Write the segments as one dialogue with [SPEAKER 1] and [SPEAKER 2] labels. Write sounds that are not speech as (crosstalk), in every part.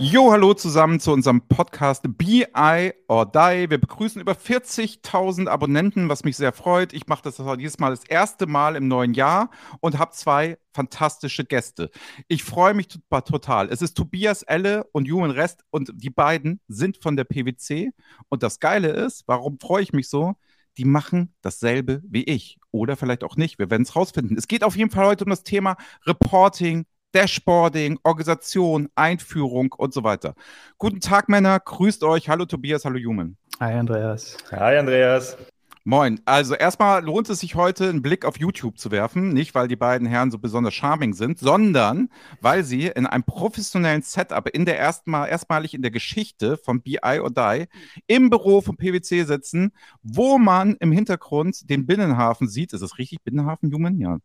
[SPEAKER 1] Jo, hallo zusammen zu unserem Podcast BI or Die. Wir begrüßen über 40.000 Abonnenten, was mich sehr freut. Ich mache das dieses Mal das erste Mal im neuen Jahr und habe zwei fantastische Gäste. Ich freue mich total. Es ist Tobias Elle und Human Rest und die beiden sind von der PwC. Und das Geile ist, warum freue ich mich so? Die machen dasselbe wie ich. Oder vielleicht auch nicht. Wir werden es rausfinden. Es geht auf jeden Fall heute um das Thema Reporting, Dashboarding, Organisation, Einführung und so weiter. Guten Tag, Männer. Grüßt euch. Hallo Tobias, hallo Human.
[SPEAKER 2] Hi Andreas.
[SPEAKER 3] Hi Andreas.
[SPEAKER 1] Moin. Also erstmal lohnt es sich heute, einen Blick auf YouTube zu werfen. Nicht, weil die beiden Herren so besonders charming sind, sondern weil sie in einem professionellen Setup in der erstmal, erstmalig in der Geschichte von BI or Die im Büro von PwC sitzen, wo man im Hintergrund den Binnenhafen sieht. Ist es richtig? Binnenhafen, Human? Ja,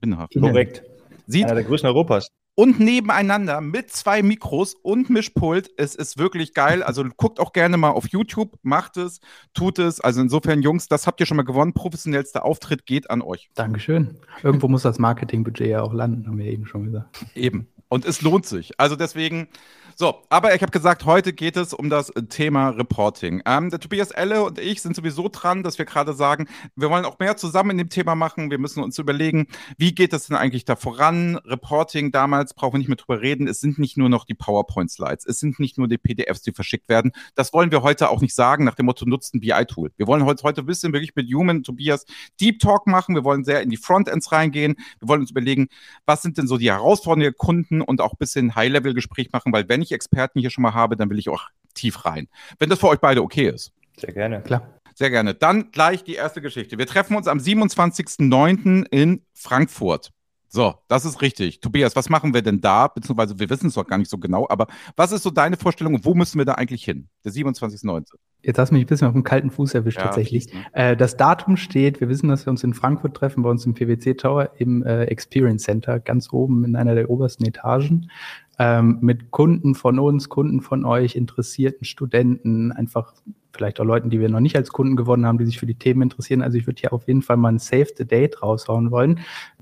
[SPEAKER 3] Binnenhafen. Korrekt
[SPEAKER 1] sieht.
[SPEAKER 3] Einer der größten Europas.
[SPEAKER 1] Und nebeneinander mit zwei Mikros und Mischpult. Es ist wirklich geil. Also guckt auch gerne mal auf YouTube, macht es, tut es. Also insofern, Jungs, das habt ihr schon mal gewonnen. Professionellster Auftritt geht an euch.
[SPEAKER 2] Dankeschön. Irgendwo muss das Marketingbudget ja auch landen, haben wir eben schon gesagt.
[SPEAKER 1] Eben. Und es lohnt sich. Also deswegen, so, aber ich habe gesagt, heute geht es um das Thema Reporting. Ähm, der Tobias Elle und ich sind sowieso dran, dass wir gerade sagen, wir wollen auch mehr zusammen in dem Thema machen. Wir müssen uns überlegen, wie geht es denn eigentlich da voran? Reporting damals brauchen wir nicht mehr drüber reden. Es sind nicht nur noch die PowerPoint-Slides. Es sind nicht nur die PDFs, die verschickt werden. Das wollen wir heute auch nicht sagen nach dem Motto, nutzt ein BI-Tool. Wir wollen heute ein bisschen wirklich mit Human, Tobias, Deep Talk machen. Wir wollen sehr in die Frontends reingehen. Wir wollen uns überlegen, was sind denn so die Herausforderungen der Kunden und auch ein bisschen High-Level-Gespräch machen, weil wenn ich ich Experten hier schon mal habe, dann will ich auch tief rein. Wenn das für euch beide okay ist.
[SPEAKER 3] Sehr gerne.
[SPEAKER 1] Klar. Sehr gerne. Dann gleich die erste Geschichte. Wir treffen uns am 27.09. in Frankfurt. So, das ist richtig. Tobias, was machen wir denn da? Beziehungsweise wir wissen es doch gar nicht so genau, aber was ist so deine Vorstellung und wo müssen wir da eigentlich hin? Der 27.09.
[SPEAKER 2] Jetzt hast du mich ein bisschen auf dem kalten Fuß erwischt ja, tatsächlich. Äh, das Datum steht, wir wissen, dass wir uns in Frankfurt treffen, bei uns im PwC Tower im äh, Experience Center, ganz oben in einer der obersten Etagen ähm, mit Kunden von uns, Kunden von euch, interessierten Studenten, einfach vielleicht auch Leuten, die wir noch nicht als Kunden gewonnen haben, die sich für die Themen interessieren. Also ich würde hier auf jeden Fall mal ein Save the Date raushauen wollen.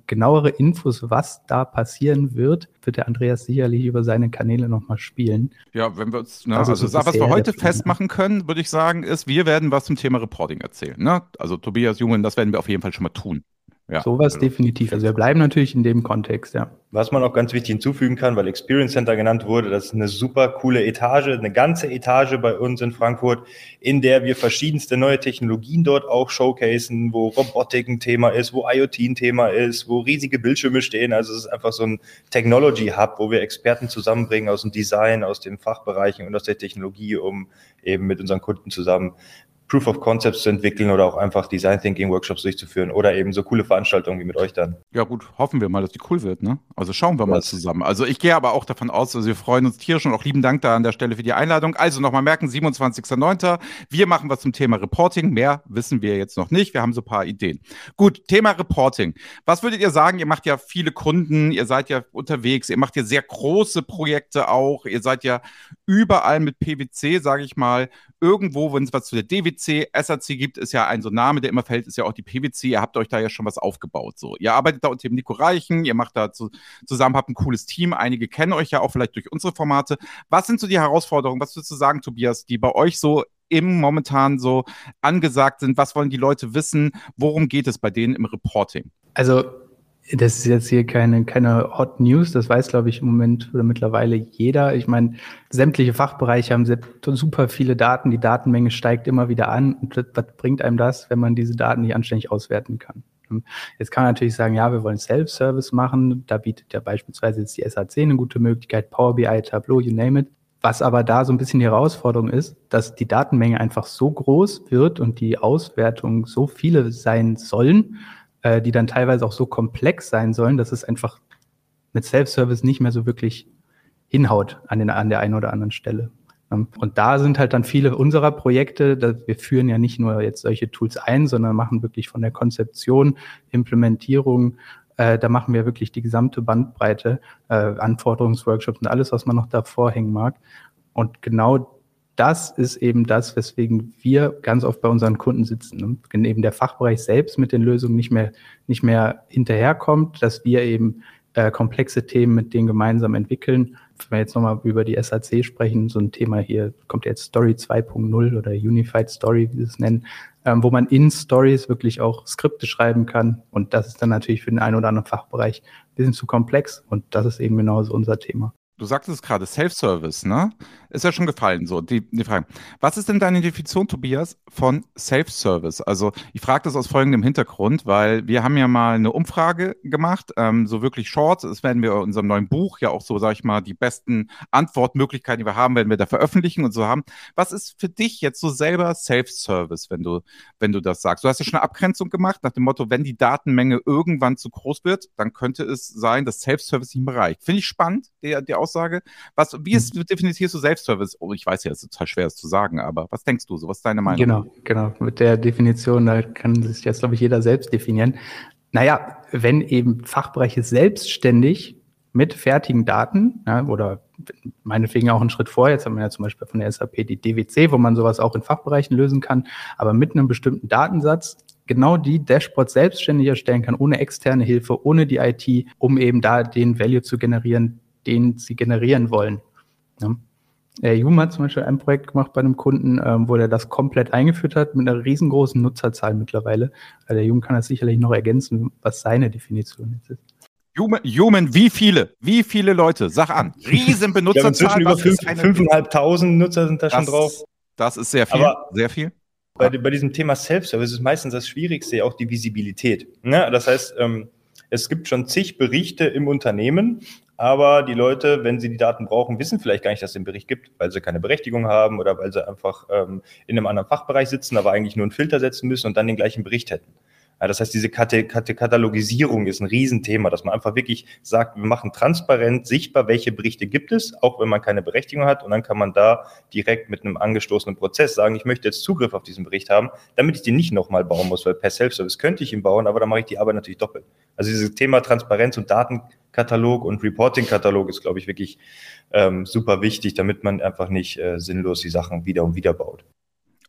[SPEAKER 2] Genauere Infos, was da passieren wird, wird der Andreas sicherlich über seine Kanäle nochmal spielen.
[SPEAKER 1] Ja, wenn wir uns, ne, also, also was wir heute festmachen können, würde ich sagen, ist, wir werden was zum Thema Reporting erzählen. Ne? Also Tobias Jungen, das werden wir auf jeden Fall schon mal tun.
[SPEAKER 2] Ja. Sowas also, definitiv. Also wir bleiben natürlich in dem Kontext, ja.
[SPEAKER 3] Was man auch ganz wichtig hinzufügen kann, weil Experience Center genannt wurde, das ist eine super coole Etage, eine ganze Etage bei uns in Frankfurt, in der wir verschiedenste neue Technologien dort auch showcasen, wo Robotik ein Thema ist, wo IoT ein Thema ist, wo riesige Bildschirme stehen. Also es ist einfach so ein Technology Hub, wo wir Experten zusammenbringen aus dem Design, aus den Fachbereichen und aus der Technologie, um eben mit unseren Kunden zusammen Proof of Concepts zu entwickeln oder auch einfach Design Thinking Workshops durchzuführen oder eben so coole Veranstaltungen wie mit euch dann.
[SPEAKER 1] Ja gut, hoffen wir mal, dass die cool wird, ne? Also schauen wir Was? mal zusammen. Also ich gehe aber auch davon aus, also wir freuen uns tierisch und auch lieben Dank da an der Stelle für die Einladung. Also nochmal merken, 27.09. Wir machen was zum Thema Reporting. Mehr wissen wir jetzt noch nicht. Wir haben so ein paar Ideen. Gut, Thema Reporting. Was würdet ihr sagen? Ihr macht ja viele Kunden, ihr seid ja unterwegs, ihr macht ja sehr große Projekte auch, ihr seid ja überall mit PwC, sage ich mal, irgendwo, wenn es was zu der DWC, SAC gibt, ist ja ein so Name, der immer fällt, ist ja auch die PwC. Ihr habt euch da ja schon was aufgebaut. So, ihr arbeitet da unter dem Nico Reichen, ihr macht da zu, zusammen, habt ein cooles Team. Einige kennen euch ja auch vielleicht durch unsere Formate. Was sind so die Herausforderungen? Was würdest du sagen, Tobias, die bei euch so im momentan so angesagt sind? Was wollen die Leute wissen? Worum geht es bei denen im Reporting?
[SPEAKER 2] Also das ist jetzt hier keine, keine Hot News, das weiß, glaube ich, im Moment oder mittlerweile jeder. Ich meine, sämtliche Fachbereiche haben super viele Daten, die Datenmenge steigt immer wieder an. Und was bringt einem das, wenn man diese Daten nicht anständig auswerten kann? Jetzt kann man natürlich sagen, ja, wir wollen Self-Service machen. Da bietet ja beispielsweise jetzt die SAC eine gute Möglichkeit, Power BI, Tableau, you name it. Was aber da so ein bisschen die Herausforderung ist, dass die Datenmenge einfach so groß wird und die Auswertungen so viele sein sollen, äh, die dann teilweise auch so komplex sein sollen, dass es einfach mit Self-Service nicht mehr so wirklich hinhaut an, den, an der einen oder anderen Stelle. Ähm, und da sind halt dann viele unserer Projekte, wir führen ja nicht nur jetzt solche Tools ein, sondern machen wirklich von der Konzeption, Implementierung, äh, da machen wir wirklich die gesamte Bandbreite, äh, Anforderungsworkshops und alles, was man noch davor hängen mag. Und genau das ist eben das, weswegen wir ganz oft bei unseren Kunden sitzen. Ne? Wenn eben der Fachbereich selbst mit den Lösungen nicht mehr, nicht mehr hinterherkommt, dass wir eben äh, komplexe Themen mit denen gemeinsam entwickeln. Wenn wir jetzt nochmal über die SAC sprechen, so ein Thema hier kommt jetzt Story 2.0 oder Unified Story, wie sie es nennen, ähm, wo man in Stories wirklich auch Skripte schreiben kann. Und das ist dann natürlich für den einen oder anderen Fachbereich ein bisschen zu komplex. Und das ist eben genauso unser Thema.
[SPEAKER 1] Du sagtest gerade Self-Service, ne? Ist ja schon gefallen, so die, die Frage. Was ist denn deine Definition, Tobias, von Self-Service? Also ich frage das aus folgendem Hintergrund, weil wir haben ja mal eine Umfrage gemacht, ähm, so wirklich short. Das werden wir in unserem neuen Buch ja auch so, sag ich mal, die besten Antwortmöglichkeiten, die wir haben, werden wir da veröffentlichen und so haben. Was ist für dich jetzt so selber Self-Service, wenn du, wenn du das sagst? Du hast ja schon eine Abgrenzung gemacht nach dem Motto, wenn die Datenmenge irgendwann zu groß wird, dann könnte es sein, dass Self-Service nicht mehr reicht. Finde ich spannend, der, der Aussage. Was, wie ist, hm. definierst du Self-Service? Oh, ich weiß ja, es ist total schwer, es zu sagen, aber was denkst du so? Was ist deine Meinung?
[SPEAKER 2] Genau, genau. Mit der Definition, da kann sich jetzt, glaube ich, jeder selbst definieren. Naja, wenn eben Fachbereiche selbstständig mit fertigen Daten ja, oder meinetwegen auch einen Schritt vor, jetzt haben wir ja zum Beispiel von der SAP die DWC, wo man sowas auch in Fachbereichen lösen kann, aber mit einem bestimmten Datensatz genau die Dashboards selbstständig erstellen kann, ohne externe Hilfe, ohne die IT, um eben da den Value zu generieren, den sie generieren wollen. Ja. Der Juma hat zum Beispiel ein Projekt gemacht bei einem Kunden, ähm, wo er das komplett eingeführt hat mit einer riesengroßen Nutzerzahl mittlerweile. Also der Jum kann das sicherlich noch ergänzen, was seine Definition jetzt ist.
[SPEAKER 1] Human, Human, wie viele? Wie viele Leute? Sag an. Riesen (laughs) Benutzerzahl.
[SPEAKER 3] Ja, inzwischen über 5.500 Nutzer sind da das, schon drauf.
[SPEAKER 1] Das ist sehr viel. Aber sehr viel.
[SPEAKER 3] Bei, bei diesem Thema Self-Service ist meistens das Schwierigste auch die Visibilität. Ne? Das heißt, ähm, es gibt schon zig Berichte im Unternehmen, aber die Leute, wenn sie die Daten brauchen, wissen vielleicht gar nicht, dass es den Bericht gibt, weil sie keine Berechtigung haben oder weil sie einfach ähm, in einem anderen Fachbereich sitzen, aber eigentlich nur einen Filter setzen müssen und dann den gleichen Bericht hätten. Das heißt, diese Katalogisierung ist ein Riesenthema, dass man einfach wirklich sagt, wir machen transparent sichtbar, welche Berichte gibt es, auch wenn man keine Berechtigung hat. Und dann kann man da direkt mit einem angestoßenen Prozess sagen, ich möchte jetzt Zugriff auf diesen Bericht haben, damit ich den nicht nochmal bauen muss, weil per Self-Service könnte ich ihn bauen, aber dann mache ich die Arbeit natürlich doppelt. Also dieses Thema Transparenz und Datenkatalog und Reporting-Katalog ist, glaube ich, wirklich ähm, super wichtig, damit man einfach nicht äh, sinnlos die Sachen wieder und wieder baut.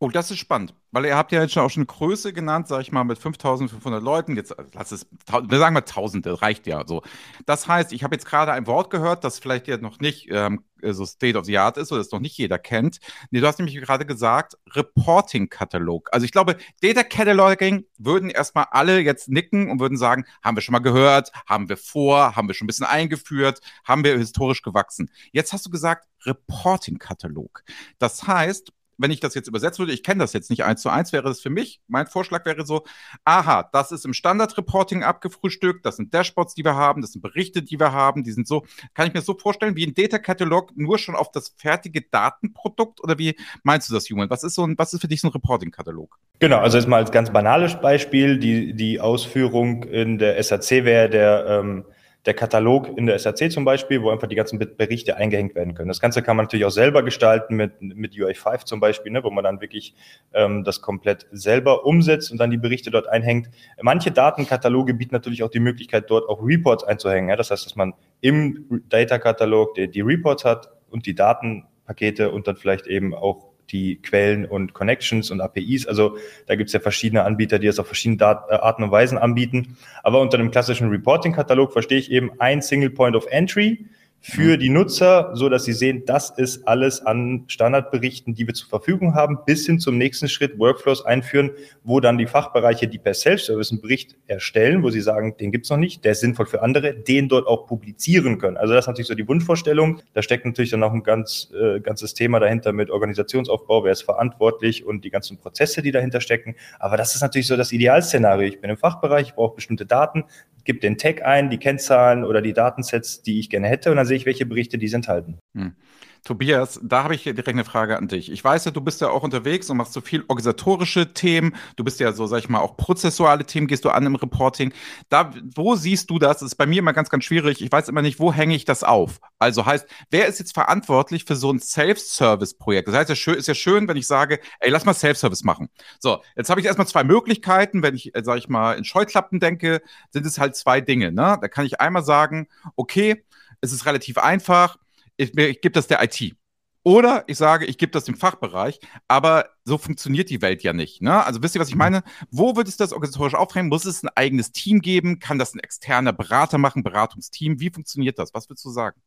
[SPEAKER 1] Oh, das ist spannend, weil ihr habt ja jetzt schon auch schon Größe genannt, sag ich mal, mit 5500 Leuten. Jetzt lass es, wir sagen mal 1000, das reicht ja so. Das heißt, ich habe jetzt gerade ein Wort gehört, das vielleicht ja noch nicht ähm, so State of the Art ist oder das noch nicht jeder kennt. Nee, du hast nämlich gerade gesagt, Reporting-Katalog. Also ich glaube, Data Cataloging würden erstmal alle jetzt nicken und würden sagen, haben wir schon mal gehört, haben wir vor, haben wir schon ein bisschen eingeführt, haben wir historisch gewachsen. Jetzt hast du gesagt, Reporting-Katalog. Das heißt, wenn ich das jetzt übersetzen würde, ich kenne das jetzt nicht eins zu eins, wäre das für mich, mein Vorschlag wäre so, aha, das ist im Standard-Reporting abgefrühstückt, das sind Dashboards, die wir haben, das sind Berichte, die wir haben, die sind so, kann ich mir so vorstellen, wie ein Data-Katalog nur schon auf das fertige Datenprodukt oder wie meinst du das, Human? Was ist so ein, was ist für dich so ein Reporting-Katalog?
[SPEAKER 3] Genau, also jetzt mal als ganz banales Beispiel, die, die Ausführung in der SAC wäre der, ähm, der Katalog in der SAC zum Beispiel, wo einfach die ganzen Berichte eingehängt werden können. Das Ganze kann man natürlich auch selber gestalten mit, mit UI5 zum Beispiel, ne, wo man dann wirklich ähm, das komplett selber umsetzt und dann die Berichte dort einhängt. Manche Datenkataloge bieten natürlich auch die Möglichkeit, dort auch Reports einzuhängen. Ja? Das heißt, dass man im Data-Katalog die, die Reports hat und die Datenpakete und dann vielleicht eben auch die Quellen und Connections und APIs. Also da gibt es ja verschiedene Anbieter, die das auf verschiedene äh, Arten und Weisen anbieten. Aber unter einem klassischen Reporting-Katalog verstehe ich eben ein Single Point of Entry für die Nutzer, so dass sie sehen, das ist alles an Standardberichten, die wir zur Verfügung haben, bis hin zum nächsten Schritt Workflows einführen, wo dann die Fachbereiche, die per Self-Service einen Bericht erstellen, wo sie sagen, den gibt's noch nicht, der ist sinnvoll für andere, den dort auch publizieren können. Also das ist natürlich so die Wunschvorstellung. Da steckt natürlich dann auch ein ganz äh, ganzes Thema dahinter mit Organisationsaufbau, wer ist verantwortlich und die ganzen Prozesse, die dahinter stecken. Aber das ist natürlich so das Idealszenario. Ich bin im Fachbereich, ich brauche bestimmte Daten, gebe den Tag ein, die Kennzahlen oder die Datensets, die ich gerne hätte, und dann sehe ich, welche Berichte die enthalten. Hm.
[SPEAKER 1] Tobias, da habe ich direkt eine Frage an dich. Ich weiß ja, du bist ja auch unterwegs und machst so viel organisatorische Themen. Du bist ja so, sag ich mal, auch prozessuale Themen gehst du an im Reporting. Da, wo siehst du das? das ist bei mir immer ganz, ganz schwierig. Ich weiß immer nicht, wo hänge ich das auf? Also heißt, wer ist jetzt verantwortlich für so ein Self-Service-Projekt? Das heißt, es ist ja schön, wenn ich sage, ey, lass mal Self-Service machen. So, jetzt habe ich erstmal zwei Möglichkeiten. Wenn ich, äh, sag ich mal, in Scheuklappen denke, sind es halt zwei Dinge. Ne? Da kann ich einmal sagen, okay, es ist relativ einfach ich, ich gebe das der IT. Oder ich sage, ich gebe das dem Fachbereich, aber so funktioniert die Welt ja nicht. Ne? Also wisst ihr, was ich mhm. meine? Wo wird es das organisatorisch auftreten? Muss es ein eigenes Team geben? Kann das ein externer Berater machen, Beratungsteam? Wie funktioniert das? Was würdest du sagen?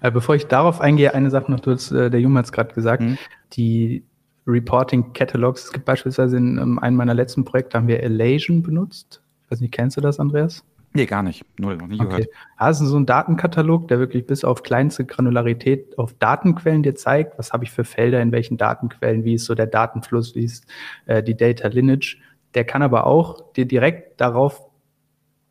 [SPEAKER 2] Äh, bevor ich darauf eingehe, eine Sache noch, du hast, äh, der Junge hat es gerade gesagt, mhm. die Reporting Catalogs. Es gibt beispielsweise in ähm, einem meiner letzten Projekte haben wir Elation benutzt. Ich weiß nicht, kennst du das, Andreas?
[SPEAKER 1] Nee, gar nicht. Null, noch nie okay. gehört.
[SPEAKER 2] Ja, das ist so ein Datenkatalog, der wirklich bis auf kleinste Granularität auf Datenquellen dir zeigt, was habe ich für Felder, in welchen Datenquellen, wie ist so der Datenfluss, wie ist äh, die Data Lineage. Der kann aber auch dir direkt darauf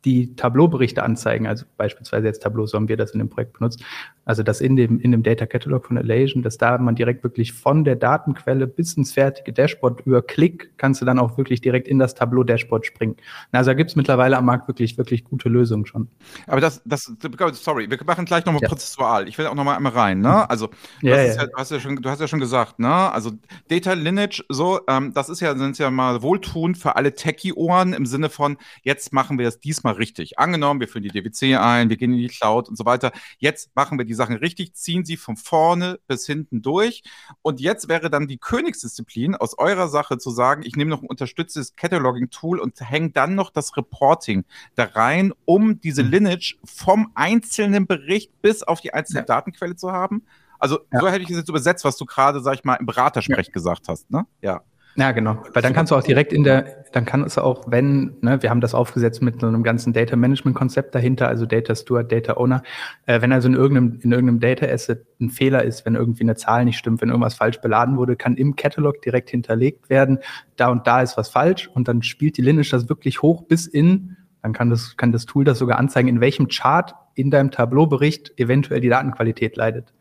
[SPEAKER 2] die Tableau-Berichte anzeigen, also beispielsweise jetzt Tableau, so haben wir das in dem Projekt benutzt, also das in dem, in dem Data Catalog von Alation, dass da man direkt wirklich von der Datenquelle bis ins fertige Dashboard über Klick kannst du dann auch wirklich direkt in das Tableau-Dashboard springen. Also da gibt es mittlerweile am Markt wirklich, wirklich gute Lösungen schon.
[SPEAKER 1] Aber das, das, sorry, wir machen gleich nochmal ja. prozessual. Ich will auch nochmal einmal rein, ne? Mhm. Also, ja, ja. ja, du, hast ja schon, du hast ja schon gesagt, ne? Also Data Lineage, so, ähm, das ist ja, sind ja mal wohltuend für alle Techie-Ohren im Sinne von, jetzt machen wir das diesmal richtig. Angenommen, wir führen die DWC ein, wir gehen in die Cloud und so weiter. Jetzt machen wir die die Sachen richtig, ziehen sie von vorne bis hinten durch. Und jetzt wäre dann die Königsdisziplin aus eurer Sache zu sagen, ich nehme noch ein unterstütztes Cataloging-Tool und hänge dann noch das Reporting da rein, um diese mhm. Lineage vom einzelnen Bericht bis auf die einzelne ja. Datenquelle zu haben. Also ja. so hätte ich es jetzt übersetzt, was du gerade, sag ich mal, im Beratersprech ja. gesagt hast, ne?
[SPEAKER 2] Ja. Ja, genau. Weil dann kannst du auch direkt in der, dann kann es auch, wenn, ne, wir haben das aufgesetzt mit so einem ganzen Data Management Konzept dahinter, also Data Steward, Data Owner. Äh, wenn also in irgendeinem, in irgendeinem Data Asset ein Fehler ist, wenn irgendwie eine Zahl nicht stimmt, wenn irgendwas falsch beladen wurde, kann im Catalog direkt hinterlegt werden, da und da ist was falsch und dann spielt die Lineage das wirklich hoch bis in, dann kann das, kann das Tool das sogar anzeigen, in welchem Chart in deinem Tableau-Bericht eventuell die Datenqualität leidet.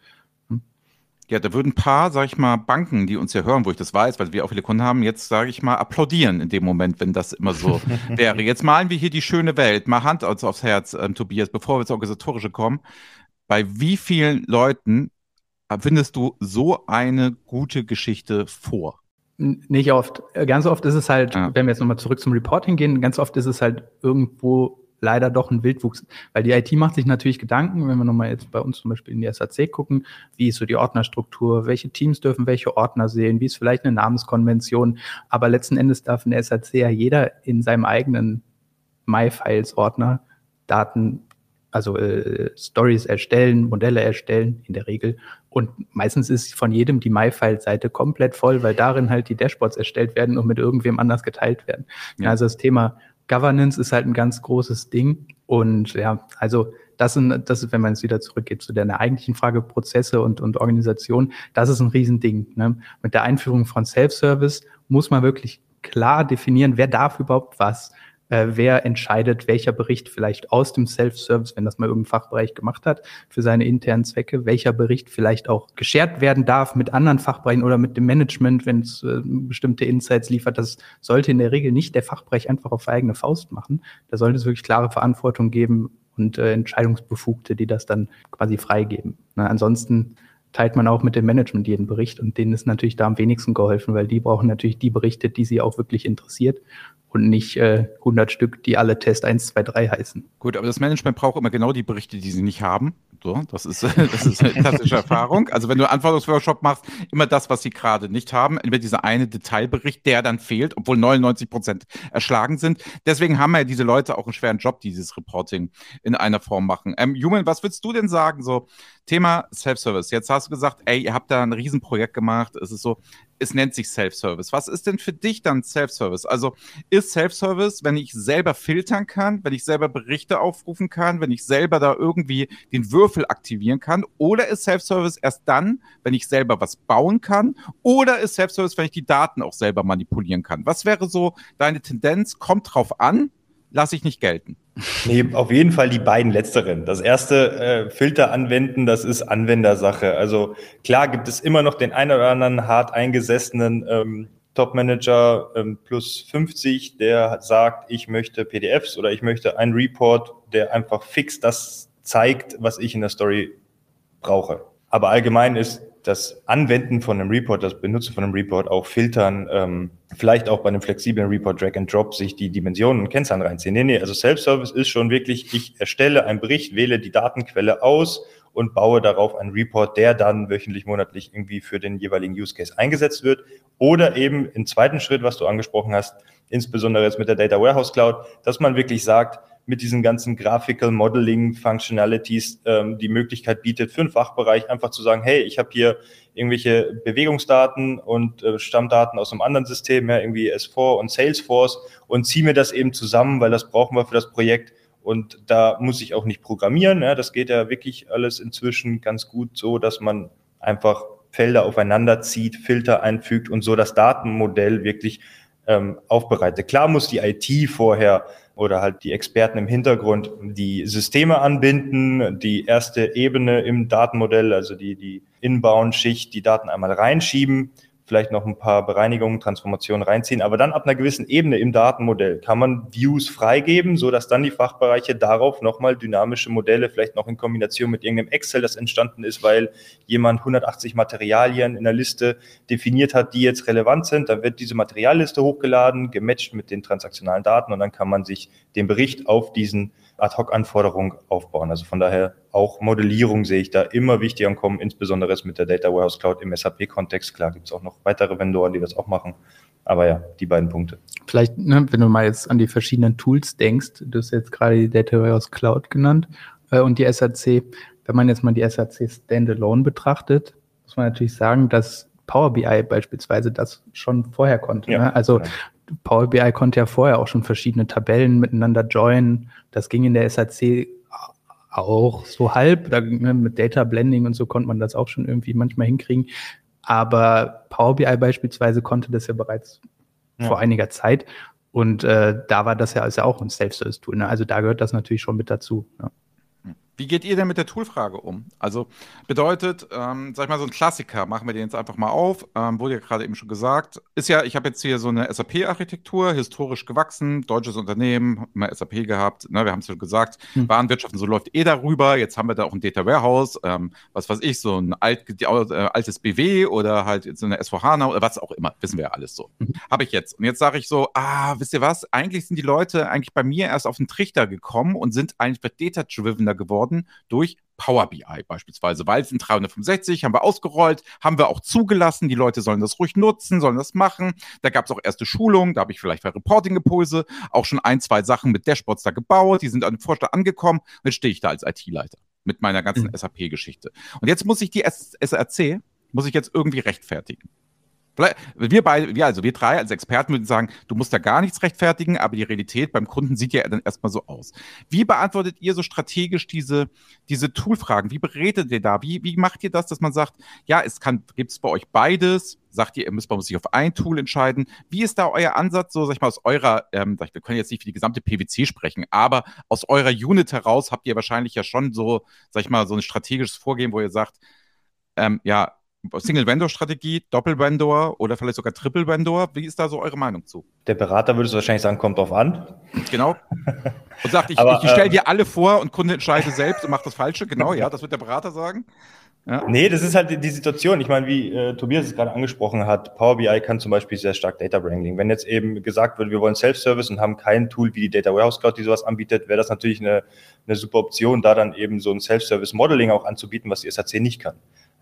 [SPEAKER 1] Ja, da würden ein paar, sag ich mal, Banken, die uns ja hören, wo ich das weiß, weil wir auch viele Kunden haben, jetzt, sage ich mal, applaudieren in dem Moment, wenn das immer so (laughs) wäre. Jetzt malen wir hier die schöne Welt. Mal Hand aufs Herz, ähm, Tobias, bevor wir ins Organisatorische kommen. Bei wie vielen Leuten findest du so eine gute Geschichte vor?
[SPEAKER 2] Nicht oft. Ganz oft ist es halt, ja. wenn wir jetzt nochmal zurück zum Reporting gehen, ganz oft ist es halt irgendwo leider doch ein Wildwuchs. Weil die IT macht sich natürlich Gedanken, wenn wir nochmal jetzt bei uns zum Beispiel in die SAC gucken, wie ist so die Ordnerstruktur, welche Teams dürfen welche Ordner sehen, wie ist vielleicht eine Namenskonvention. Aber letzten Endes darf in der SAC ja jeder in seinem eigenen MyFiles-Ordner Daten, also äh, Stories erstellen, Modelle erstellen in der Regel. Und meistens ist von jedem die MyFile-Seite komplett voll, weil darin halt die Dashboards erstellt werden und mit irgendwem anders geteilt werden. Ja. Also das Thema Governance ist halt ein ganz großes Ding. Und ja, also das sind, das ist, wenn man jetzt wieder zurückgeht zu der eigentlichen Frage Prozesse und, und Organisation, das ist ein Riesending. Ne? Mit der Einführung von Self-Service muss man wirklich klar definieren, wer darf überhaupt was äh, wer entscheidet, welcher Bericht vielleicht aus dem Self-Service, wenn das mal irgendein Fachbereich gemacht hat, für seine internen Zwecke, welcher Bericht vielleicht auch geshared werden darf mit anderen Fachbereichen oder mit dem Management, wenn es äh, bestimmte Insights liefert. Das sollte in der Regel nicht der Fachbereich einfach auf eigene Faust machen. Da sollte es wirklich klare Verantwortung geben und äh, Entscheidungsbefugte, die das dann quasi freigeben. Na, ansonsten teilt man auch mit dem Management jeden Bericht und denen ist natürlich da am wenigsten geholfen, weil die brauchen natürlich die Berichte, die sie auch wirklich interessiert und nicht äh, 100 Stück, die alle Test 1, 2, 3 heißen.
[SPEAKER 1] Gut, aber das Management braucht immer genau die Berichte, die sie nicht haben. So, das ist, (laughs) das ist eine klassische Erfahrung. Also wenn du einen Anforderungsworkshop machst, immer das, was sie gerade nicht haben, immer dieser eine Detailbericht, der dann fehlt, obwohl 99 Prozent erschlagen sind. Deswegen haben ja diese Leute auch einen schweren Job, die dieses Reporting in einer Form machen. Ähm, Human, was würdest du denn sagen? So, Thema Self-Service. Jetzt hast du gesagt, ey, ihr habt da ein Riesenprojekt gemacht. Es ist so, es nennt sich Self-Service. Was ist denn für dich dann Self-Service? Also ist Self-Service, wenn ich selber filtern kann, wenn ich selber Berichte aufrufen kann, wenn ich selber da irgendwie den Würfel aktivieren kann? Oder ist Self-Service erst dann, wenn ich selber was bauen kann? Oder ist Self-Service, wenn ich die Daten auch selber manipulieren kann? Was wäre so deine Tendenz? Kommt drauf an, lasse ich nicht gelten.
[SPEAKER 3] Nee, auf jeden Fall die beiden letzteren. Das erste äh, Filter anwenden, das ist Anwendersache. Also klar gibt es immer noch den einen oder anderen hart eingesessenen ähm, Top-Manager ähm, plus 50, der sagt, ich möchte PDFs oder ich möchte einen Report, der einfach fix das zeigt, was ich in der Story brauche. Aber allgemein ist das Anwenden von einem Report, das Benutzen von einem Report auch filtern, ähm, vielleicht auch bei einem flexiblen Report Drag and Drop sich die Dimensionen und Kennzahlen reinziehen. Nee, nee, also Self-Service ist schon wirklich, ich erstelle einen Bericht, wähle die Datenquelle aus und baue darauf einen Report, der dann wöchentlich, monatlich irgendwie für den jeweiligen Use Case eingesetzt wird. Oder eben im zweiten Schritt, was du angesprochen hast, insbesondere jetzt mit der Data Warehouse Cloud, dass man wirklich sagt, mit diesen ganzen Graphical Modeling Functionalities ähm, die Möglichkeit bietet, für einen Fachbereich einfach zu sagen, hey, ich habe hier irgendwelche Bewegungsdaten und äh, Stammdaten aus einem anderen System, ja, irgendwie S4 und Salesforce und ziehe mir das eben zusammen, weil das brauchen wir für das Projekt. Und da muss ich auch nicht programmieren. Ja, das geht ja wirklich alles inzwischen ganz gut so, dass man einfach Felder aufeinander zieht, Filter einfügt und so das Datenmodell wirklich ähm, aufbereitet. Klar muss die IT vorher oder halt die Experten im Hintergrund die Systeme anbinden, die erste Ebene im Datenmodell, also die, die Inbound-Schicht, die Daten einmal reinschieben vielleicht noch ein paar Bereinigungen, Transformationen reinziehen. Aber dann ab einer gewissen Ebene im Datenmodell kann man Views freigeben, so dass dann die Fachbereiche darauf nochmal dynamische Modelle, vielleicht noch in Kombination mit irgendeinem Excel, das entstanden ist, weil jemand 180 Materialien in der Liste definiert hat, die jetzt relevant sind. Dann wird diese Materialliste hochgeladen, gematcht mit den transaktionalen Daten und dann kann man sich den Bericht auf diesen Ad-Hoc-Anforderung aufbauen. Also von daher auch Modellierung sehe ich da immer wichtiger und kommen, insbesondere mit der Data Warehouse Cloud im SAP-Kontext. Klar gibt es auch noch weitere Vendoren, die das auch machen. Aber ja, die beiden Punkte.
[SPEAKER 2] Vielleicht, ne, wenn du mal jetzt an die verschiedenen Tools denkst, du hast jetzt gerade die Data Warehouse Cloud genannt äh, und die SAC. Wenn man jetzt mal die SAC Standalone betrachtet, muss man natürlich sagen, dass Power BI beispielsweise das schon vorher konnte. Ja, ne? Also ja. Power BI konnte ja vorher auch schon verschiedene Tabellen miteinander joinen. Das ging in der SAC auch so halb. Da, ne, mit Data Blending und so konnte man das auch schon irgendwie manchmal hinkriegen. Aber Power BI beispielsweise konnte das ja bereits ja. vor einiger Zeit. Und äh, da war das ja, ist ja auch ein Self-Service-Tool. Ne? Also da gehört das natürlich schon mit dazu. Ja.
[SPEAKER 1] Wie geht ihr denn mit der Toolfrage um? Also bedeutet, ähm, sag ich mal, so ein Klassiker, machen wir den jetzt einfach mal auf, ähm, wurde ja gerade eben schon gesagt, ist ja, ich habe jetzt hier so eine SAP-Architektur, historisch gewachsen, deutsches Unternehmen, immer SAP gehabt, ne, wir haben es schon gesagt, hm. Warenwirtschaft und so läuft eh darüber, jetzt haben wir da auch ein Data Warehouse, ähm, was weiß ich, so ein alt, äh, altes BW oder halt so eine S4HANA oder was auch immer, wissen wir ja alles so. Mhm. Habe ich jetzt. Und jetzt sage ich so, ah, wisst ihr was, eigentlich sind die Leute eigentlich bei mir erst auf den Trichter gekommen und sind eigentlich data-drivener geworden worden durch Power BI beispielsweise, weil es in 365 haben wir ausgerollt, haben wir auch zugelassen, die Leute sollen das ruhig nutzen, sollen das machen. Da gab es auch erste Schulungen, da habe ich vielleicht für Reporting-Impulse auch schon ein, zwei Sachen mit Dashboards da gebaut, die sind an dem Vorstand angekommen und jetzt stehe ich da als IT-Leiter mit meiner ganzen mhm. SAP-Geschichte. Und jetzt muss ich die SRC, muss ich jetzt irgendwie rechtfertigen. Wir beide, wir, also wir drei als Experten würden sagen, du musst da gar nichts rechtfertigen, aber die Realität beim Kunden sieht ja dann erstmal so aus. Wie beantwortet ihr so strategisch diese, diese Toolfragen? Wie beretet ihr da? Wie, wie macht ihr das, dass man sagt, ja, es kann, gibt es bei euch beides? Sagt ihr, ihr müsst bei sich auf ein Tool entscheiden? Wie ist da euer Ansatz, so sag ich mal, aus eurer, ähm, wir können jetzt nicht für die gesamte PwC sprechen, aber aus eurer Unit heraus habt ihr wahrscheinlich ja schon so, sag ich mal, so ein strategisches Vorgehen, wo ihr sagt, ähm, ja, Single-Vendor-Strategie, Doppel-Vendor oder vielleicht sogar Triple-Vendor. Wie ist da so eure Meinung zu?
[SPEAKER 3] Der Berater würde es wahrscheinlich sagen, kommt drauf an.
[SPEAKER 1] Genau. Und sagt, ich, ich, ich stelle ähm, dir alle vor und Kunde entscheidet selbst und macht das Falsche. Genau, ja, das wird der Berater sagen.
[SPEAKER 3] Ja. Nee, das ist halt die, die Situation. Ich meine, wie äh, Tobias es gerade angesprochen hat, Power BI kann zum Beispiel sehr stark Data Wrangling. Wenn jetzt eben gesagt wird, wir wollen Self-Service und haben kein Tool wie die Data Warehouse Cloud, die sowas anbietet, wäre das natürlich eine, eine super Option, da dann eben so ein Self-Service Modeling auch anzubieten, was die SAC nicht kann.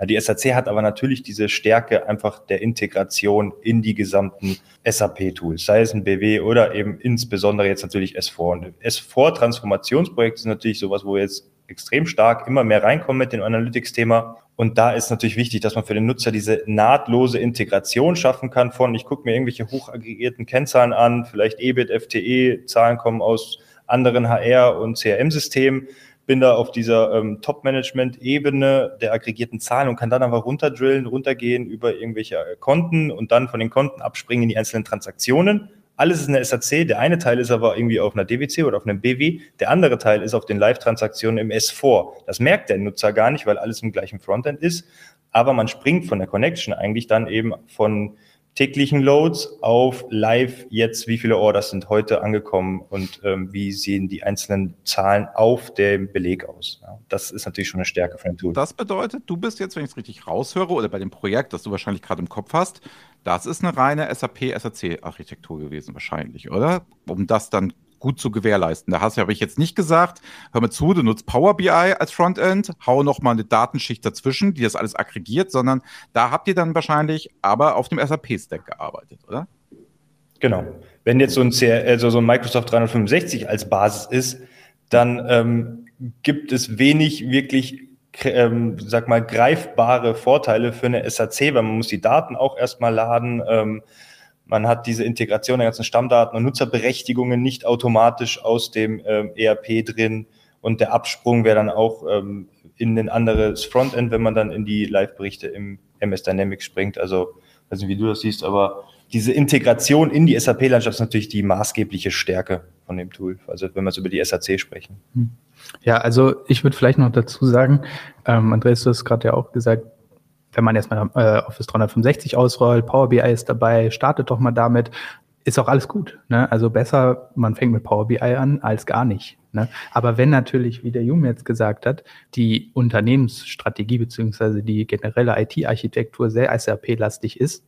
[SPEAKER 3] Die SAC hat aber natürlich diese Stärke einfach der Integration in die gesamten SAP-Tools, sei es ein BW oder eben insbesondere jetzt natürlich S4. Und S4-Transformationsprojekte ist natürlich sowas, wo jetzt extrem stark immer mehr reinkommen mit dem Analytics-Thema. Und da ist natürlich wichtig, dass man für den Nutzer diese nahtlose Integration schaffen kann von, ich gucke mir irgendwelche hochaggregierten Kennzahlen an, vielleicht EBIT, FTE, Zahlen kommen aus anderen HR- und CRM-Systemen bin da auf dieser ähm, Top-Management-Ebene der aggregierten Zahlen und kann dann einfach runterdrillen, runtergehen über irgendwelche äh, Konten und dann von den Konten abspringen in die einzelnen Transaktionen. Alles ist in der SAC. Der eine Teil ist aber irgendwie auf einer DWC oder auf einem BW. Der andere Teil ist auf den Live-Transaktionen im S4. Das merkt der Nutzer gar nicht, weil alles im gleichen Frontend ist. Aber man springt von der Connection eigentlich dann eben von täglichen Loads auf live jetzt, wie viele Orders sind heute angekommen und ähm, wie sehen die einzelnen Zahlen auf dem Beleg aus. Ja, das ist natürlich schon eine Stärke von dem Tool.
[SPEAKER 1] Das bedeutet, du bist jetzt, wenn ich es richtig raushöre, oder bei dem Projekt, das du wahrscheinlich gerade im Kopf hast, das ist eine reine SAP-SAC-Architektur gewesen wahrscheinlich, oder? Um das dann gut zu gewährleisten. Da hast du, habe ich jetzt nicht gesagt, hör mal zu, du nutzt Power BI als Frontend, hau noch mal eine Datenschicht dazwischen, die das alles aggregiert, sondern da habt ihr dann wahrscheinlich aber auf dem SAP-Stack gearbeitet, oder?
[SPEAKER 3] Genau. Wenn jetzt so ein, CR, also so ein Microsoft 365 als Basis ist, dann ähm, gibt es wenig wirklich ähm, sag mal, greifbare Vorteile für eine SAC, weil man muss die Daten auch erstmal laden. Ähm, man hat diese Integration der ganzen Stammdaten und Nutzerberechtigungen nicht automatisch aus dem ähm, ERP drin. Und der Absprung wäre dann auch ähm, in ein anderes Frontend, wenn man dann in die Live-Berichte im MS Dynamics springt. Also, weiß nicht, wie du das siehst, aber diese Integration in die SAP-Landschaft ist natürlich die maßgebliche Stärke von dem Tool. Also, wenn wir jetzt über die SAC sprechen.
[SPEAKER 2] Hm. Ja, also ich würde vielleicht noch dazu sagen, ähm, Andreas, du hast gerade ja auch gesagt, wenn man erstmal äh, Office 365 ausrollt, Power BI ist dabei, startet doch mal damit, ist auch alles gut. Ne? Also besser, man fängt mit Power BI an, als gar nicht. Ne? Aber wenn natürlich, wie der Jung jetzt gesagt hat, die Unternehmensstrategie beziehungsweise die generelle IT-Architektur sehr SAP-lastig ist,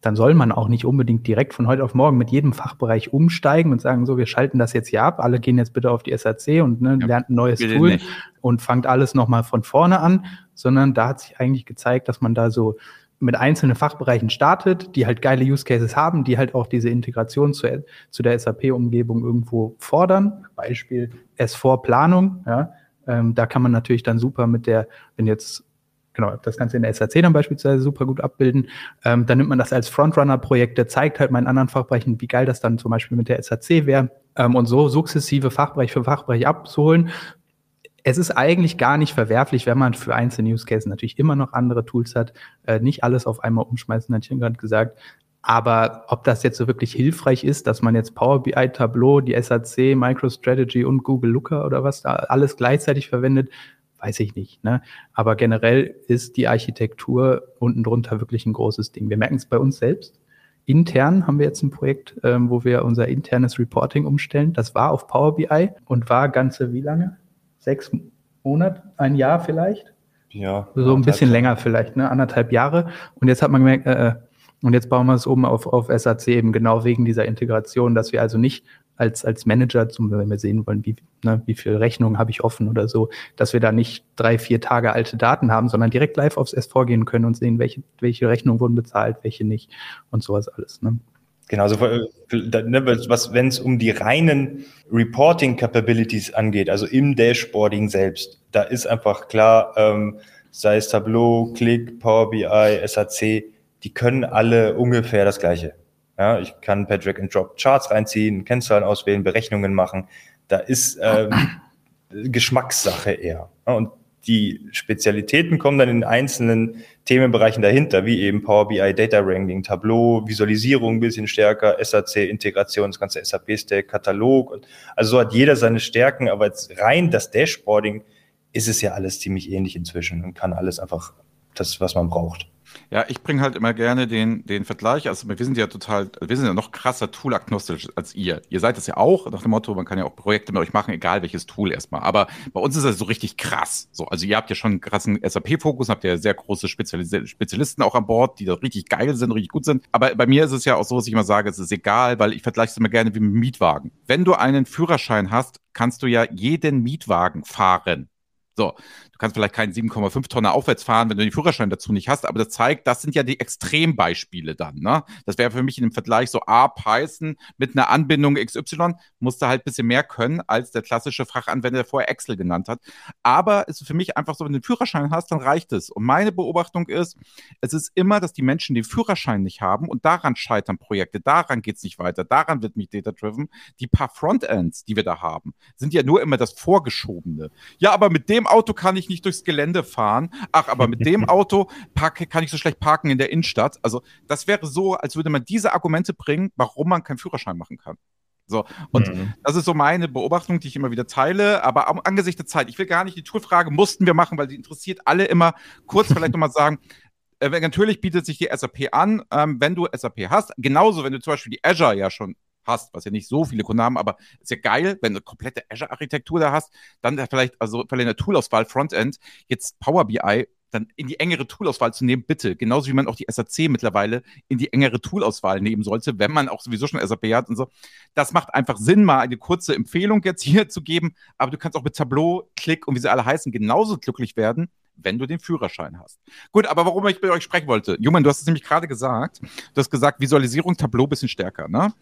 [SPEAKER 2] dann soll man auch nicht unbedingt direkt von heute auf morgen mit jedem Fachbereich umsteigen und sagen, so, wir schalten das jetzt hier ab, alle gehen jetzt bitte auf die SAC und ne, ja, lernt ein neues Tool nicht. und fangt alles nochmal von vorne an, sondern da hat sich eigentlich gezeigt, dass man da so mit einzelnen Fachbereichen startet, die halt geile Use Cases haben, die halt auch diese Integration zu, zu der SAP-Umgebung irgendwo fordern. Beispiel S4-Planung, ja. Ähm, da kann man natürlich dann super mit der, wenn jetzt genau, das Ganze in der SAC dann beispielsweise super gut abbilden. Ähm, dann nimmt man das als Frontrunner-Projekt, der zeigt halt meinen anderen Fachbereichen, wie geil das dann zum Beispiel mit der SAC wäre. Ähm, und so sukzessive Fachbereich für Fachbereich abzuholen. Es ist eigentlich gar nicht verwerflich, wenn man für einzelne Use Cases natürlich immer noch andere Tools hat, äh, nicht alles auf einmal umschmeißen, hatte ich gerade gesagt. Aber ob das jetzt so wirklich hilfreich ist, dass man jetzt Power BI, Tableau, die SAC, MicroStrategy und Google Looker oder was da alles gleichzeitig verwendet, weiß ich nicht. Ne? Aber generell ist die Architektur unten drunter wirklich ein großes Ding. Wir merken es bei uns selbst. Intern haben wir jetzt ein Projekt, ähm, wo wir unser internes Reporting umstellen. Das war auf Power BI und war ganze wie lange? Sechs Monate, ein Jahr vielleicht? Ja. So ein bisschen länger vielleicht, ne? Anderthalb Jahre. Und jetzt hat man gemerkt, äh, äh und jetzt bauen wir es oben auf, auf SAC eben genau wegen dieser Integration, dass wir also nicht als, als Manager, zum, wenn wir sehen wollen, wie, ne, wie viel Rechnungen habe ich offen oder so, dass wir da nicht drei, vier Tage alte Daten haben, sondern direkt live aufs S vorgehen können und sehen, welche, welche Rechnungen wurden bezahlt, welche nicht und sowas alles. Ne?
[SPEAKER 3] Genau, also ne, was, wenn es um die reinen Reporting Capabilities angeht, also im Dashboarding selbst, da ist einfach klar, ähm, sei es Tableau, Click, Power BI, SAC, die können alle ungefähr das Gleiche. Ja, ich kann per Drag and Drop Charts reinziehen, Kennzahlen auswählen, Berechnungen machen. Da ist ähm, (clears throat) Geschmackssache eher. Und die Spezialitäten kommen dann in einzelnen Themenbereichen dahinter, wie eben Power BI, Data Wrangling, Tableau, Visualisierung ein bisschen stärker, SAC, Integration, das ganze SAP-Stack, Katalog. Und, also so hat jeder seine Stärken, aber jetzt rein das Dashboarding ist es ja alles ziemlich ähnlich inzwischen und kann alles einfach das, was man braucht.
[SPEAKER 1] Ja, ich bringe halt immer gerne den, den Vergleich. Also wir sind ja total, wir sind ja noch krasser Tool-agnostisch als ihr. Ihr seid das ja auch, nach dem Motto, man kann ja auch Projekte mit euch machen, egal welches Tool erstmal. Aber bei uns ist das so richtig krass. So, also ihr habt ja schon einen krassen SAP-Fokus, habt ja sehr große Spezialis Spezialisten auch an Bord, die da richtig geil sind, richtig gut sind. Aber bei mir ist es ja auch so, dass ich immer sage, es ist egal, weil ich vergleiche es immer gerne wie mit einem Mietwagen. Wenn du einen Führerschein hast, kannst du ja jeden Mietwagen fahren. So, Du kannst vielleicht keinen 7,5 Tonner aufwärts fahren, wenn du den Führerschein dazu nicht hast, aber das zeigt, das sind ja die Extrembeispiele dann. Ne? Das wäre für mich in dem Vergleich so A, Python mit einer Anbindung XY, musste halt ein bisschen mehr können, als der klassische Fachanwender, der vorher Excel genannt hat. Aber es ist für mich einfach so, wenn du den Führerschein hast, dann reicht es. Und meine Beobachtung ist, es ist immer, dass die Menschen den Führerschein nicht haben und daran scheitern Projekte, daran geht es nicht weiter, daran wird mich data-driven. Die paar Frontends, die wir da haben, sind ja nur immer das Vorgeschobene. Ja, aber mit dem Auto kann ich nicht durchs Gelände fahren. Ach, aber mit dem (laughs) Auto parke, kann ich so schlecht parken in der Innenstadt. Also das wäre so, als würde man diese Argumente bringen, warum man keinen Führerschein machen kann. So, und mhm. das ist so meine Beobachtung, die ich immer wieder teile. Aber angesichts der Zeit, ich will gar nicht die Tourfrage mussten wir machen, weil die interessiert alle immer. Kurz vielleicht nochmal sagen, äh, natürlich bietet sich die SAP an, ähm, wenn du SAP hast. Genauso, wenn du zum Beispiel die Azure ja schon hast, was ja nicht so viele Kunden haben, aber ist ja geil, wenn du eine komplette Azure-Architektur da hast, dann vielleicht, also vielleicht eine Toolauswahl Frontend, jetzt Power BI dann in die engere Toolauswahl zu nehmen, bitte. Genauso wie man auch die SAC mittlerweile in die engere Toolauswahl nehmen sollte, wenn man auch sowieso schon SAP hat und so. Das macht einfach Sinn, mal eine kurze Empfehlung jetzt hier zu geben. Aber du kannst auch mit Tableau, Click und wie sie alle heißen, genauso glücklich werden, wenn du den Führerschein hast. Gut, aber warum ich mit euch sprechen wollte, Juman, du hast es nämlich gerade gesagt, du hast gesagt, Visualisierung, Tableau bisschen stärker, ne?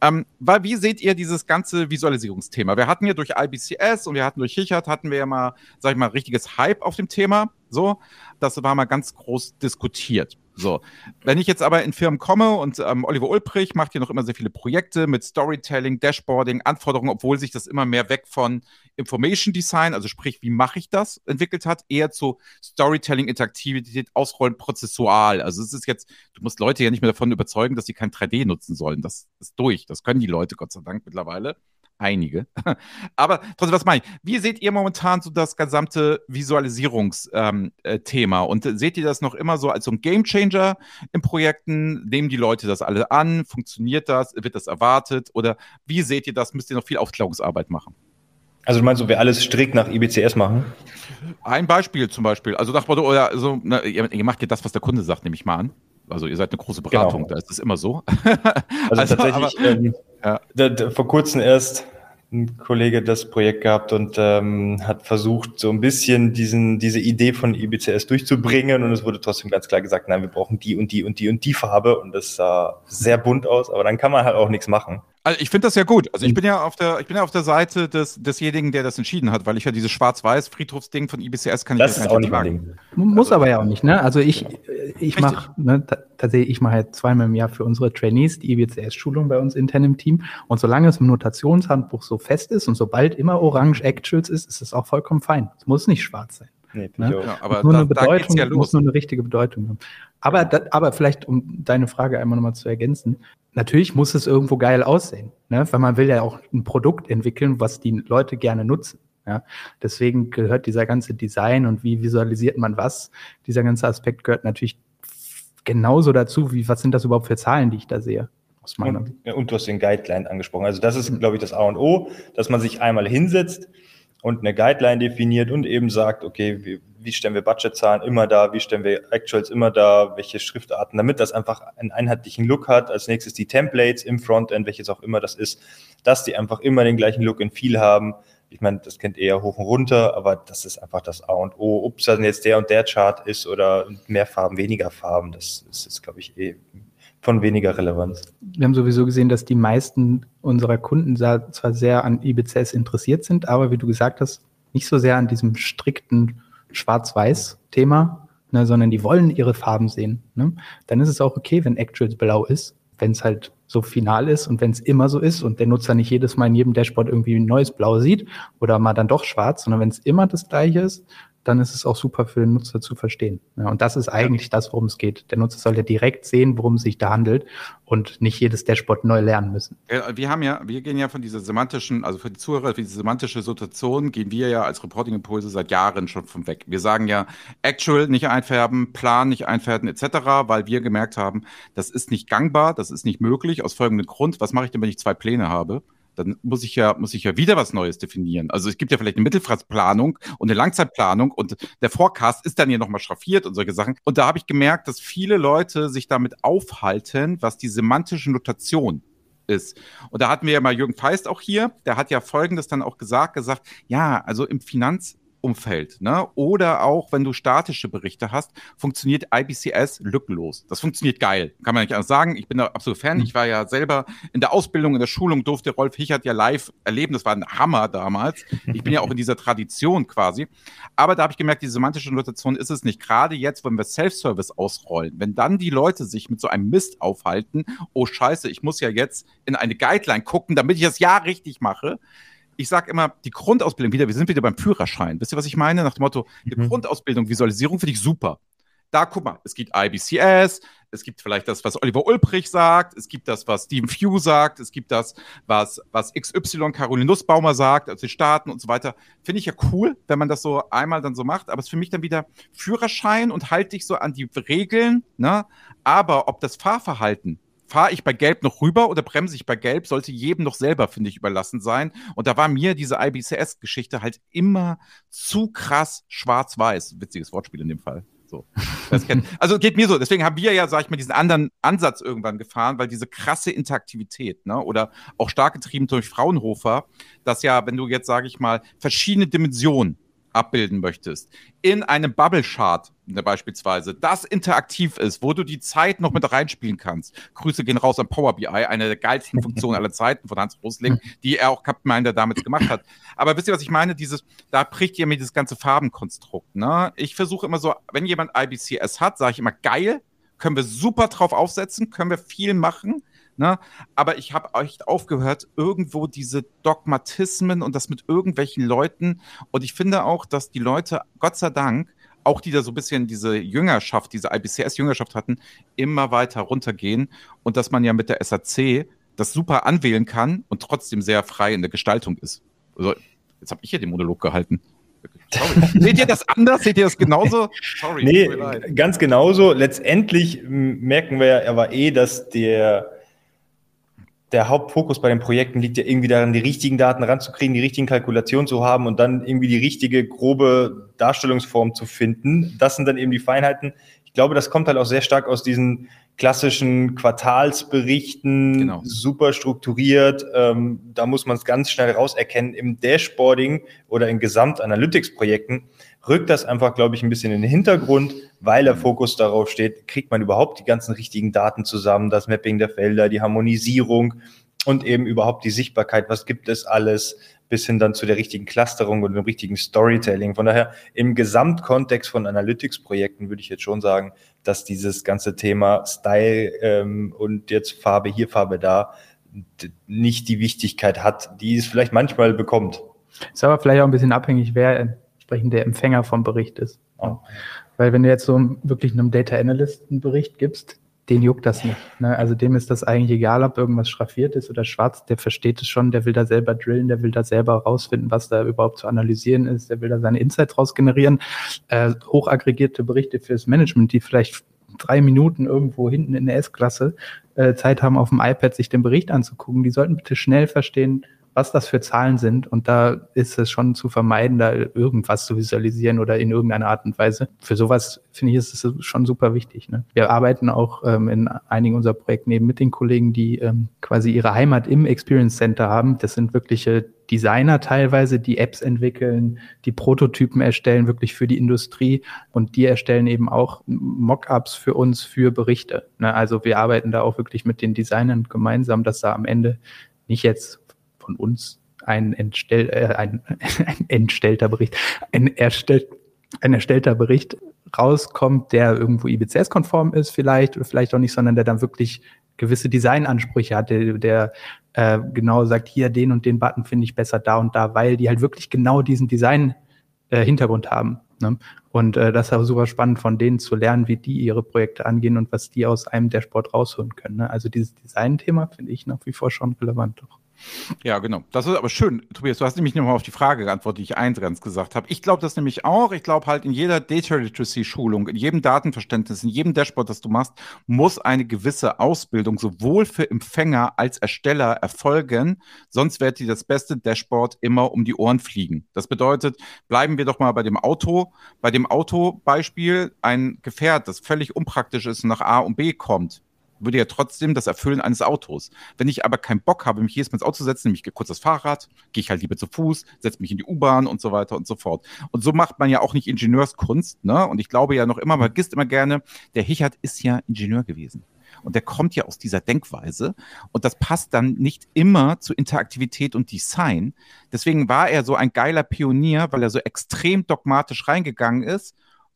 [SPEAKER 1] Ähm, weil, wie seht ihr dieses ganze Visualisierungsthema? Wir hatten ja durch IBCS und wir hatten durch Hichert, hatten wir ja mal, sag ich mal, richtiges Hype auf dem Thema, so. Das war mal ganz groß diskutiert. So, wenn ich jetzt aber in Firmen komme und ähm, Oliver Ulbrich macht hier noch immer sehr viele Projekte mit Storytelling, Dashboarding, Anforderungen, obwohl sich das immer mehr weg von Information Design, also sprich, wie mache ich das, entwickelt hat, eher zu Storytelling, Interaktivität, Ausrollen, prozessual. Also es ist jetzt, du musst Leute ja nicht mehr davon überzeugen, dass sie kein 3D nutzen sollen. Das ist durch. Das können die Leute, Gott sei Dank, mittlerweile einige. (laughs) Aber trotzdem, was meine ich? Wie seht ihr momentan so das gesamte Visualisierungsthema? Ähm, äh, und äh, seht ihr das noch immer so als so ein Gamechanger in Projekten? Nehmen die Leute das alle an? Funktioniert das? Wird das erwartet? Oder wie seht ihr das? Müsst ihr noch viel Aufklärungsarbeit machen?
[SPEAKER 3] Also du meinst, ob wir alles strikt nach IBCS machen?
[SPEAKER 1] Ein Beispiel zum Beispiel. Also nach Motto, oder so, na, ihr, ihr macht ja das, was der Kunde sagt, nehme ich mal an. Also ihr seid eine große Beratung, genau. da ist es immer so. (laughs)
[SPEAKER 3] Also, also tatsächlich, aber, ähm, ja. da, da, vor kurzem erst ein Kollege das Projekt gehabt und ähm, hat versucht, so ein bisschen diesen, diese Idee von IBCS durchzubringen und es wurde trotzdem ganz klar gesagt, nein, wir brauchen die und die und die und die Farbe und das sah sehr bunt aus, aber dann kann man halt auch nichts machen.
[SPEAKER 1] Also ich finde das ja gut. Also ich bin ja auf der, ich bin ja auf der Seite des, desjenigen, der das entschieden hat, weil ich ja dieses Schwarz-Weiß-Friedhofsding von IBCS kann
[SPEAKER 3] das ich ja auch nicht machen.
[SPEAKER 2] Muss also, aber ja auch nicht, ne? Also ich, ich mache, ne, tatsächlich, ich mache halt zweimal im Jahr für unsere Trainees die IBCS-Schulung bei uns intern im Team. Und solange es im Notationshandbuch so fest ist und sobald immer Orange Actuals ist, ist es auch vollkommen fein. Es muss nicht schwarz sein. Nee, ne? ja, aber nur da, eine Bedeutung, ja muss nur eine richtige Bedeutung haben. Aber, da, aber vielleicht, um deine Frage einmal nochmal zu ergänzen, natürlich muss es irgendwo geil aussehen, ne? weil man will ja auch ein Produkt entwickeln, was die Leute gerne nutzen. Ja, deswegen gehört dieser ganze Design und wie visualisiert man was, dieser ganze Aspekt gehört natürlich genauso dazu, wie was sind das überhaupt für Zahlen, die ich da sehe.
[SPEAKER 3] Aus meiner und, und du hast den Guideline angesprochen. Also das ist, glaube ich, das A und O, dass man sich einmal hinsetzt und eine Guideline definiert und eben sagt, okay, wie, wie stellen wir Budgetzahlen immer da, wie stellen wir Actuals immer da, welche Schriftarten, damit das einfach einen einheitlichen Look hat. Als nächstes die Templates im Frontend, welches auch immer das ist, dass die einfach immer den gleichen Look in viel haben. Ich meine, das kennt eher hoch und runter, aber das ist einfach das A und O. Ob es dann jetzt der und der Chart ist oder mehr Farben, weniger Farben, das ist jetzt, glaube ich, eh von weniger Relevanz.
[SPEAKER 2] Wir haben sowieso gesehen, dass die meisten unserer Kunden zwar sehr an IBCS interessiert sind, aber wie du gesagt hast, nicht so sehr an diesem strikten Schwarz-Weiß-Thema, ne, sondern die wollen ihre Farben sehen. Ne? Dann ist es auch okay, wenn Actuals blau ist, wenn es halt so final ist und wenn es immer so ist und der Nutzer nicht jedes Mal in jedem Dashboard irgendwie ein neues Blau sieht oder mal dann doch schwarz, sondern wenn es immer das gleiche ist, dann ist es auch super für den Nutzer zu verstehen. Ja, und das ist eigentlich das, worum es geht. Der Nutzer sollte direkt sehen, worum es sich da handelt und nicht jedes Dashboard neu lernen müssen.
[SPEAKER 1] Wir haben ja, wir gehen ja von dieser semantischen, also für die Zuhörer, für diese semantische Situation gehen wir ja als Reporting-Impulse seit Jahren schon von weg. Wir sagen ja, Actual nicht einfärben, Plan nicht einfärben, etc., weil wir gemerkt haben, das ist nicht gangbar, das ist nicht möglich, aus folgendem Grund. Was mache ich denn, wenn ich zwei Pläne habe? Dann muss ich ja, muss ich ja wieder was Neues definieren. Also es gibt ja vielleicht eine Mittelfristplanung und eine Langzeitplanung und der Forecast ist dann hier nochmal schraffiert und solche Sachen. Und da habe ich gemerkt, dass viele Leute sich damit aufhalten, was die semantische Notation ist. Und da hatten wir ja mal Jürgen Feist auch hier, der hat ja Folgendes dann auch gesagt, gesagt, ja, also im Finanz, Umfeld. Ne? Oder auch, wenn du statische Berichte hast, funktioniert IBCS lückenlos. Das funktioniert geil. Kann man nicht anders sagen. Ich bin da absolut Fan. Mhm. Ich war ja selber in der Ausbildung, in der Schulung, durfte Rolf Hichert ja live erleben. Das war ein Hammer damals. Ich bin ja auch in dieser Tradition quasi. Aber da habe ich gemerkt, die semantische Notation ist es nicht. Gerade jetzt, wenn wir Self-Service ausrollen, wenn dann die Leute sich mit so einem Mist aufhalten, oh scheiße, ich muss ja jetzt in eine Guideline gucken, damit ich das ja richtig mache ich sage immer, die Grundausbildung wieder, wir sind wieder beim Führerschein. Wisst ihr, was ich meine? Nach dem Motto, die mhm. Grundausbildung, Visualisierung finde ich super. Da, guck mal, es gibt IBCS, es gibt vielleicht das, was Oliver Ulbrich sagt, es gibt das, was Stephen Few sagt, es gibt das, was, was XY Caroline Nussbaumer sagt, also die Staaten und so weiter. Finde ich ja cool, wenn man das so einmal dann so macht, aber es ist für mich dann wieder Führerschein und halte dich so an die Regeln, ne? Aber ob das Fahrverhalten fahre ich bei Gelb noch rüber oder bremse ich bei Gelb, sollte jedem noch selber, finde ich, überlassen sein. Und da war mir diese IBCS-Geschichte halt immer zu krass schwarz-weiß. Witziges Wortspiel in dem Fall. So. Kennt, (laughs) also geht mir so. Deswegen haben wir ja, sag ich mal, diesen anderen Ansatz irgendwann gefahren, weil diese krasse Interaktivität, ne, oder auch stark getrieben durch Fraunhofer, dass ja, wenn du jetzt, sage ich mal, verschiedene Dimensionen abbilden möchtest, in einem Bubble Chart beispielsweise, das interaktiv ist, wo du die Zeit noch mit reinspielen kannst. Grüße gehen raus an Power BI, eine der geilsten Funktionen aller Zeiten von Hans Rosling, (laughs) die er auch Capminder damals gemacht hat. Aber wisst ihr, was ich meine? Dieses, da bricht ihr mir dieses ganze Farbenkonstrukt. Ne? Ich versuche immer so, wenn jemand IBCS hat, sage ich immer geil, können wir super drauf aufsetzen, können wir viel machen. Ne? Aber ich habe echt aufgehört, irgendwo diese Dogmatismen und das mit irgendwelchen Leuten. Und ich finde auch, dass die Leute, Gott sei Dank, auch die da so ein bisschen diese Jüngerschaft, diese IBCS-Jüngerschaft hatten, immer weiter runtergehen. Und dass man ja mit der SAC das super anwählen kann und trotzdem sehr frei in der Gestaltung ist. Also, jetzt habe ich hier den Monolog gehalten. Sorry. (laughs) Seht ihr das anders? Seht ihr das genauso?
[SPEAKER 3] Sorry. Nee, ganz genauso. Letztendlich merken wir ja aber eh, dass der der Hauptfokus bei den Projekten liegt ja irgendwie darin, die richtigen Daten ranzukriegen, die richtigen Kalkulationen zu haben und dann irgendwie die richtige grobe Darstellungsform zu finden. Das sind dann eben die Feinheiten. Ich glaube, das kommt halt auch sehr stark aus diesen klassischen Quartalsberichten, genau. super strukturiert. Ähm, da muss man es ganz schnell rauserkennen. Im Dashboarding oder in Gesamtanalytics-Projekten rückt das einfach, glaube ich, ein bisschen in den Hintergrund, weil der Fokus darauf steht, kriegt man überhaupt die ganzen richtigen Daten zusammen, das Mapping der Felder, die Harmonisierung und eben überhaupt die Sichtbarkeit, was gibt es alles, bis hin dann zu der richtigen Clusterung und dem richtigen Storytelling. Von daher im Gesamtkontext von Analytics-Projekten würde ich jetzt schon sagen, dass dieses ganze Thema Style ähm, und jetzt Farbe hier, Farbe da nicht die Wichtigkeit hat, die es vielleicht manchmal bekommt.
[SPEAKER 2] Ist aber vielleicht auch ein bisschen abhängig, wer entsprechend der Empfänger vom Bericht ist. Oh. Weil wenn du jetzt so wirklich einem Data Analyst einen Bericht gibst, den juckt das nicht. Ne? Also dem ist das eigentlich egal, ob irgendwas schraffiert ist oder schwarz, der versteht es schon, der will da selber drillen, der will da selber rausfinden, was da überhaupt zu analysieren ist, der will da seine Insights rausgenerieren. Äh, hochaggregierte Berichte fürs Management, die vielleicht drei Minuten irgendwo hinten in der S-Klasse äh, Zeit haben, auf dem iPad sich den Bericht anzugucken, die sollten bitte schnell verstehen, was das für Zahlen sind. Und da ist es schon zu vermeiden, da irgendwas zu visualisieren oder in irgendeiner Art und Weise. Für sowas finde ich, ist es schon super wichtig. Ne? Wir arbeiten auch ähm, in einigen unserer Projekten eben mit den Kollegen, die ähm, quasi ihre Heimat im Experience Center haben. Das sind wirkliche Designer teilweise, die Apps entwickeln, die Prototypen erstellen, wirklich für die Industrie. Und die erstellen eben auch Mockups für uns für Berichte. Ne? Also wir arbeiten da auch wirklich mit den Designern gemeinsam, dass da am Ende nicht jetzt von uns ein, entstell, äh, ein, (laughs) ein entstellter Bericht, ein, erstell, ein erstellter Bericht rauskommt, der irgendwo IBCS-konform ist vielleicht oder vielleicht auch nicht, sondern der dann wirklich gewisse Designansprüche hat, der, der äh, genau sagt, hier den und den Button finde ich besser da und da, weil die halt wirklich genau diesen Design-Hintergrund äh, haben. Ne? Und äh, das ist auch super spannend, von denen zu lernen, wie die ihre Projekte angehen und was die aus einem Dashboard rausholen können. Ne? Also dieses Design-Thema finde ich nach wie vor schon relevant. Doch.
[SPEAKER 1] Ja, genau. Das ist aber schön, Tobias. Du hast nämlich nochmal auf die Frage geantwortet, die ich eingangs gesagt habe. Ich glaube das nämlich auch. Ich glaube halt in jeder Data Literacy Schulung, in jedem Datenverständnis, in jedem Dashboard, das du machst, muss eine gewisse Ausbildung sowohl für Empfänger als Ersteller erfolgen. Sonst wird dir das beste Dashboard immer um die Ohren fliegen. Das bedeutet, bleiben wir doch mal bei dem Auto. Bei dem Autobeispiel ein Gefährt, das völlig unpraktisch ist und nach A und B kommt würde ja trotzdem das Erfüllen eines Autos. Wenn ich aber keinen Bock habe, mich jedes Mal ins Auto zu setzen, nehme ich kurz das Fahrrad, gehe ich halt lieber zu Fuß, setze mich in die U-Bahn und so weiter und so fort. Und so macht man ja auch nicht Ingenieurskunst, ne? Und ich glaube ja noch immer, man vergisst immer gerne, der Hichert ist ja Ingenieur gewesen. Und der kommt ja aus dieser Denkweise. Und das passt dann nicht immer zu Interaktivität und Design. Deswegen war er so ein geiler Pionier, weil er so extrem dogmatisch reingegangen ist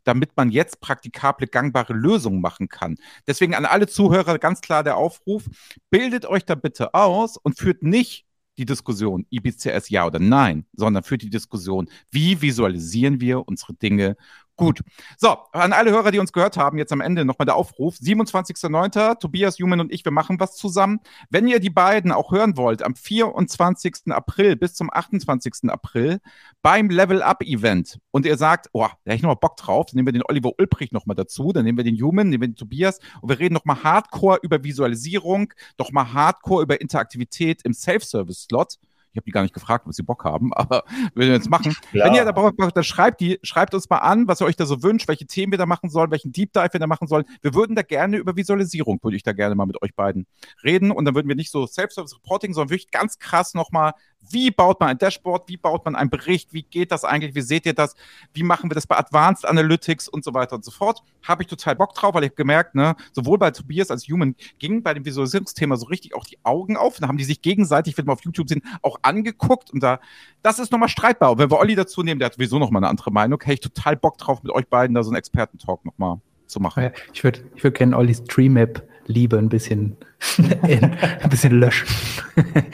[SPEAKER 1] damit man jetzt praktikable, gangbare Lösungen machen kann. Deswegen an alle Zuhörer ganz klar der Aufruf, bildet euch da bitte aus und führt nicht die Diskussion IBCS ja oder nein, sondern führt die Diskussion, wie visualisieren wir unsere Dinge Gut. So, an alle Hörer, die uns gehört haben, jetzt am Ende nochmal der Aufruf. 27.09. Tobias Human und ich, wir machen was zusammen. Wenn ihr die beiden auch hören wollt, am 24. April bis zum 28. April beim Level Up Event und ihr sagt, oh, da hätte ich nochmal Bock drauf, dann nehmen wir den Oliver Ulbrich nochmal dazu, dann nehmen wir den Human, nehmen wir den Tobias und wir reden nochmal hardcore über Visualisierung, nochmal hardcore über Interaktivität im Self-Service-Slot habe die gar nicht gefragt, ob sie Bock haben, (laughs) aber würden wir jetzt machen. Klar. Wenn ihr da Bock habt, dann schreibt die, schreibt uns mal an, was ihr euch da so wünscht, welche Themen wir da machen sollen, welchen Deep Dive wir da machen sollen. Wir würden da gerne über Visualisierung, würde ich da gerne mal mit euch beiden reden und dann würden wir nicht so Self-Service Reporting, sondern wirklich ganz krass nochmal wie baut man ein Dashboard? Wie baut man einen Bericht? Wie geht das eigentlich? Wie seht ihr das? Wie machen wir das bei Advanced Analytics und so weiter und so fort? Habe ich total Bock drauf, weil ich gemerkt, ne, sowohl bei Tobias als Human ging bei dem Visualisierungsthema so richtig auch die Augen auf. Da haben die sich gegenseitig, wenn wir auf YouTube sind, auch angeguckt. Und da, das ist nochmal streitbar. Und wenn wir Olli dazu nehmen, der hat sowieso nochmal eine andere Meinung, hätte ich total Bock drauf, mit euch beiden da so einen Experten-Talk nochmal zu machen.
[SPEAKER 2] Ich würde ich würd gerne Ollis Tree-Map Liebe ein bisschen, (laughs) ein bisschen löschen.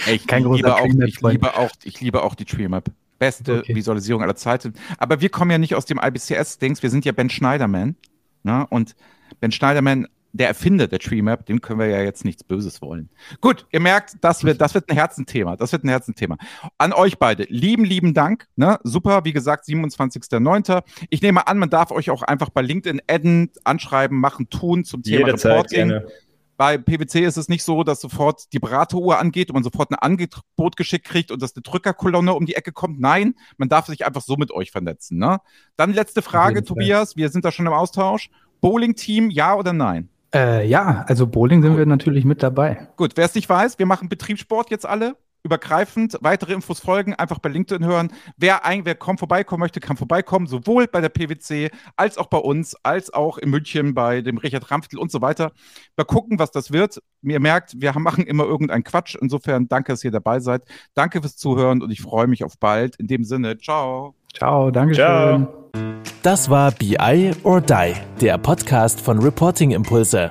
[SPEAKER 1] Ich, Kein liebe auch, ich, liebe auch, ich liebe auch die TreeMap. Beste okay. Visualisierung aller Zeiten. Aber wir kommen ja nicht aus dem IBCS-Dings, wir sind ja Ben Schneiderman. Ne? Und Ben Schneiderman der Erfinder der Tree Map, dem können wir ja jetzt nichts Böses wollen. Gut, ihr merkt, das wird, das wird ein Herzenthema. Das wird ein Herzenthema. An euch beide, lieben, lieben Dank. Ne? Super, wie gesagt, 27.09. Ich nehme an, man darf euch auch einfach bei LinkedIn adden, anschreiben, machen, tun zum Thema Jederzeit, Reporting. Gerne. Bei PwC ist es nicht so, dass sofort die Berateruhr angeht und man sofort ein Angebot geschickt kriegt und dass eine Drückerkolonne um die Ecke kommt. Nein, man darf sich einfach so mit euch vernetzen. Ne? Dann letzte Frage, Tobias. Wir sind da schon im Austausch. Bowling-Team, ja oder nein?
[SPEAKER 2] Äh, ja, also Bowling sind wir natürlich mit dabei.
[SPEAKER 1] Gut, wer es nicht weiß, wir machen Betriebssport jetzt alle übergreifend. Weitere Infos folgen, einfach bei LinkedIn hören. Wer, ein, wer kommt vorbeikommen möchte, kann vorbeikommen, sowohl bei der PwC als auch bei uns, als auch in München bei dem Richard Ramftel und so weiter. Mal gucken, was das wird. Ihr merkt, wir machen immer irgendeinen Quatsch. Insofern danke, dass ihr dabei seid. Danke fürs Zuhören und ich freue mich auf bald. In dem Sinne, ciao.
[SPEAKER 2] Ciao, danke schön.
[SPEAKER 4] Das war BI or Die, der Podcast von Reporting Impulse.